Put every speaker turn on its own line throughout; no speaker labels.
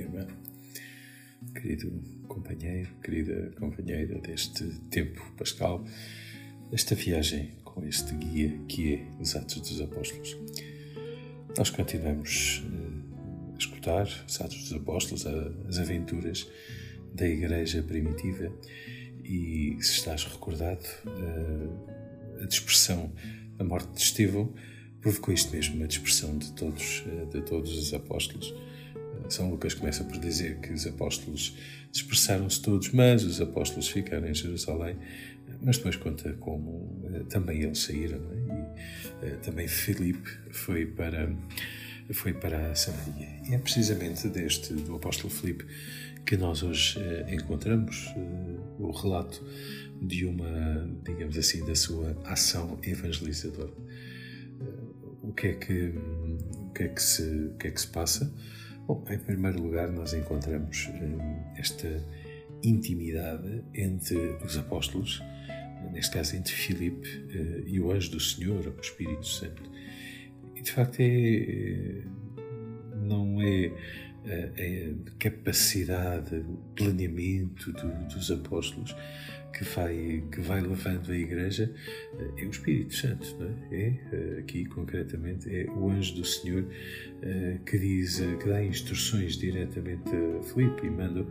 irmã, querido companheiro, querida companheira deste tempo pascal, esta viagem com este guia que é os Atos dos Apóstolos. Nós continuamos eh, a escutar os Atos dos Apóstolos, as aventuras da Igreja primitiva e, se estás recordado, eh, a dispersão, a morte de Estevão provocou isto mesmo, a dispersão de todos, eh, de todos os apóstolos. São Lucas começa por dizer que os apóstolos dispersaram-se todos, mas os apóstolos ficaram em Jerusalém. Mas depois conta como uh, também eles saíram, é? e uh, também Filipe foi para, foi para Samaria. E é precisamente deste, do apóstolo Filipe, que nós hoje uh, encontramos o relato de uma, digamos assim, da sua ação evangelizadora. o que é que, o que, é que, se, o que, é que se passa? Bom, em primeiro lugar, nós encontramos eh, esta intimidade entre os apóstolos, neste caso entre Filipe eh, e o anjo do Senhor, o Espírito Santo. E de facto é, eh, não é a capacidade, o planeamento do, dos apóstolos que vai, que vai levando a Igreja é o Espírito Santo, não é? é eh, aqui concretamente é o anjo do Senhor eh, que diz, eh, que dá instruções diretamente a Filipe e manda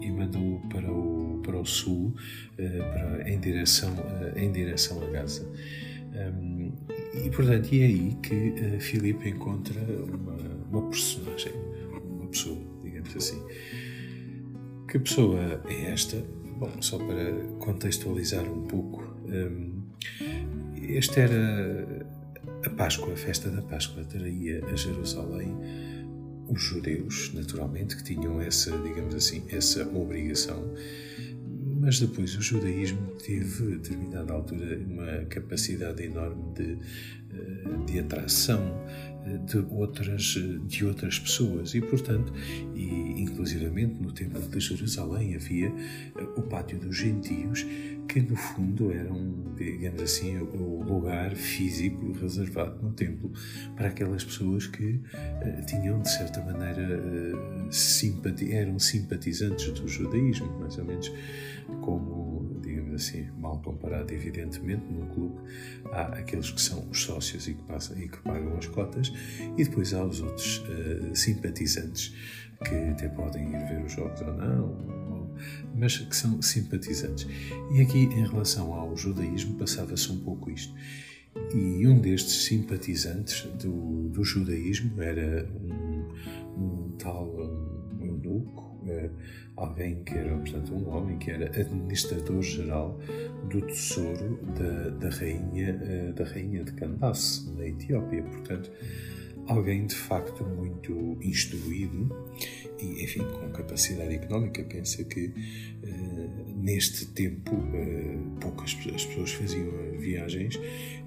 e manda para o para o sul para, em direção em direção a Gaza. E portanto é aí que Filipe encontra uma, uma personagem, pessoa, digamos assim. Que pessoa é esta? Bom, só para contextualizar um pouco, um, esta era a Páscoa, a festa da Páscoa, traía a Jerusalém os judeus, naturalmente, que tinham essa, digamos assim, essa obrigação, mas depois o judaísmo teve, a determinada altura, uma capacidade enorme de, eh, de atração de outras, de outras pessoas. E, portanto, e, inclusivamente no Templo de Jerusalém havia eh, o Pátio dos Gentios, que no fundo era um, digamos assim, o lugar físico reservado no templo para aquelas pessoas que tinham, de certa maneira, simpati eram simpatizantes do judaísmo, mais ou menos como, digamos assim, mal comparado, evidentemente, num clube, há aqueles que são os sócios e que, passam, e que pagam as cotas, e depois há os outros uh, simpatizantes que até podem ir ver os jogos ou não, mas que são simpatizantes. E aqui, em relação ao judaísmo, passava-se um pouco isto. E um destes simpatizantes do, do judaísmo era um, um tal alguém que era, portanto, um homem que era administrador-geral do tesouro da, da, rainha, uh, da rainha de Candace, na Etiópia. Portanto, alguém de facto muito instruído e, enfim, com capacidade económica. Pensa que uh, neste tempo uh, poucas as pessoas faziam viagens,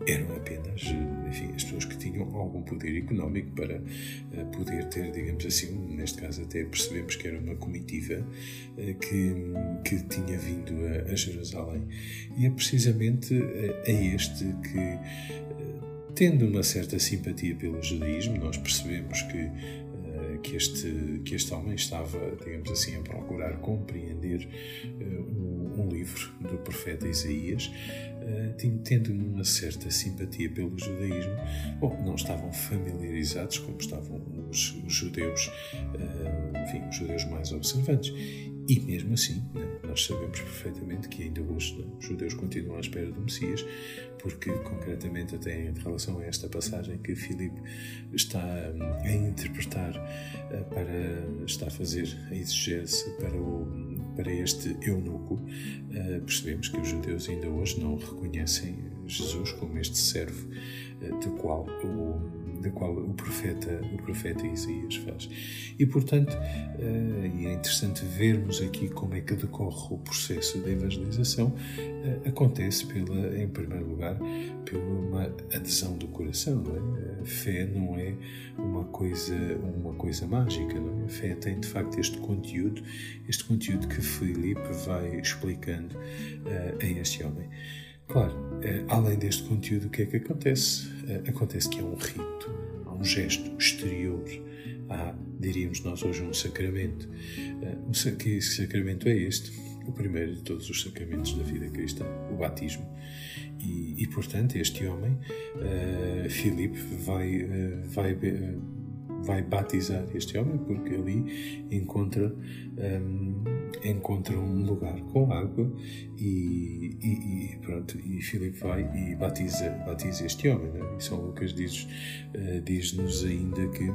eram apenas, enfim, as pessoas que tinham algum poder económico para poder ter, digamos assim, neste caso até percebemos que era uma comitiva que, que tinha vindo a, a Jerusalém. E é precisamente a este que Tendo uma certa simpatia pelo judaísmo, nós percebemos que, que, este, que este homem estava, digamos assim, a procurar compreender uh, um, um, livro do profeta Isaías, uh, tendo uma certa simpatia pelo judaísmo. Bom, não estavam familiarizados como estavam os, os judeus, enfim, os judeus mais observantes. E mesmo assim, né, nós sabemos perfeitamente que ainda hoje os judeus continuam à espera do Messias, porque concretamente até em relação a esta passagem que Filipe está hum, a interpretar uh, para está a fazer a exegese para o para este eunuco, uh, percebemos que os judeus ainda hoje não reconhecem Jesus como este servo uh, de qual o da qual o profeta, o profeta Isaías faz. E, portanto, uh, é interessante vermos aqui como é que decorre o processo de evangelização. Uh, acontece, pela, em primeiro lugar, pela uma adesão do coração. Não é? A fé não é uma coisa, uma coisa mágica. Não é? A fé tem, de facto, este conteúdo, este conteúdo que Filipe vai explicando uh, a este homem. Claro, eh, além deste conteúdo, o que é que acontece? Eh, acontece que é um rito, há um gesto exterior há, diríamos nós hoje, um sacramento. Uh, que sacramento é este? O primeiro de todos os sacramentos da vida cristã, o batismo. E, e portanto, este homem, Filipe, vai, vai vai batizar este homem porque ali encontra um, encontra um lugar com água e, e, e pronto e Filipe vai e batiza batiza este homem né? e São Lucas diz uh, diz-nos ainda que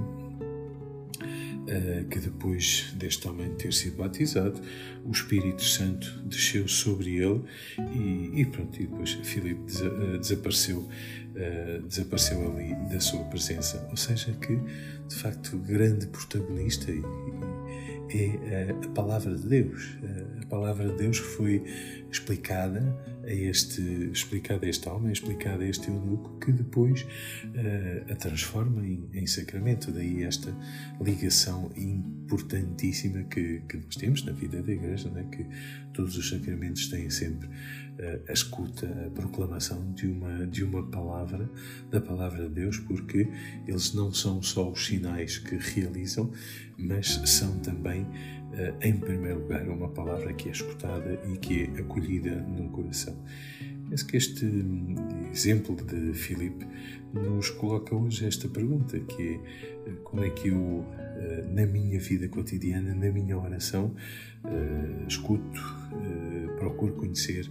Uh, que depois deste homem ter sido batizado, o Espírito Santo desceu sobre ele e, e pronto, e depois Filipe uh, desapareceu, uh, desapareceu ali da sua presença. Ou seja, que de facto grande protagonista e, é a palavra de Deus. A palavra de Deus foi explicada a este, explicada a este homem, explicada a este eunuco, que depois uh, a transforma em, em, sacramento. Daí esta ligação importantíssima que, que nós temos na vida da Igreja, né? que todos os sacramentos têm sempre uh, a escuta, a proclamação de uma, de uma palavra, da palavra de Deus, porque eles não são só os sinais que realizam, mas são também eh, em primeiro lugar, uma palavra que é escutada e que é acolhida no coração. Penso que este hum, exemplo de Filipe nos coloca hoje esta pergunta, que é eh, como é que eh, na minha vida cotidiana, na minha oração, escuto, procuro conhecer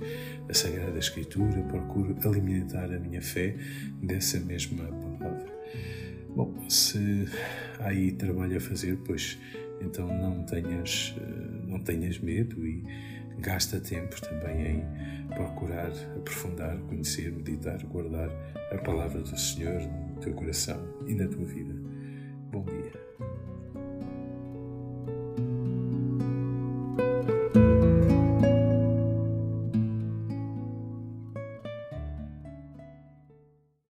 a Sagrada Escritura, procuro alimentar a minha fé dessa mesma palavra. Bom, se há aí trabalho a fazer, pois então não tenhas, eh, não tenhas medo e gasta tempo também em procurar aprofundar, conhecer, meditar, guardar a palavra do Senhor no teu coração e na tua vida. Bom dia.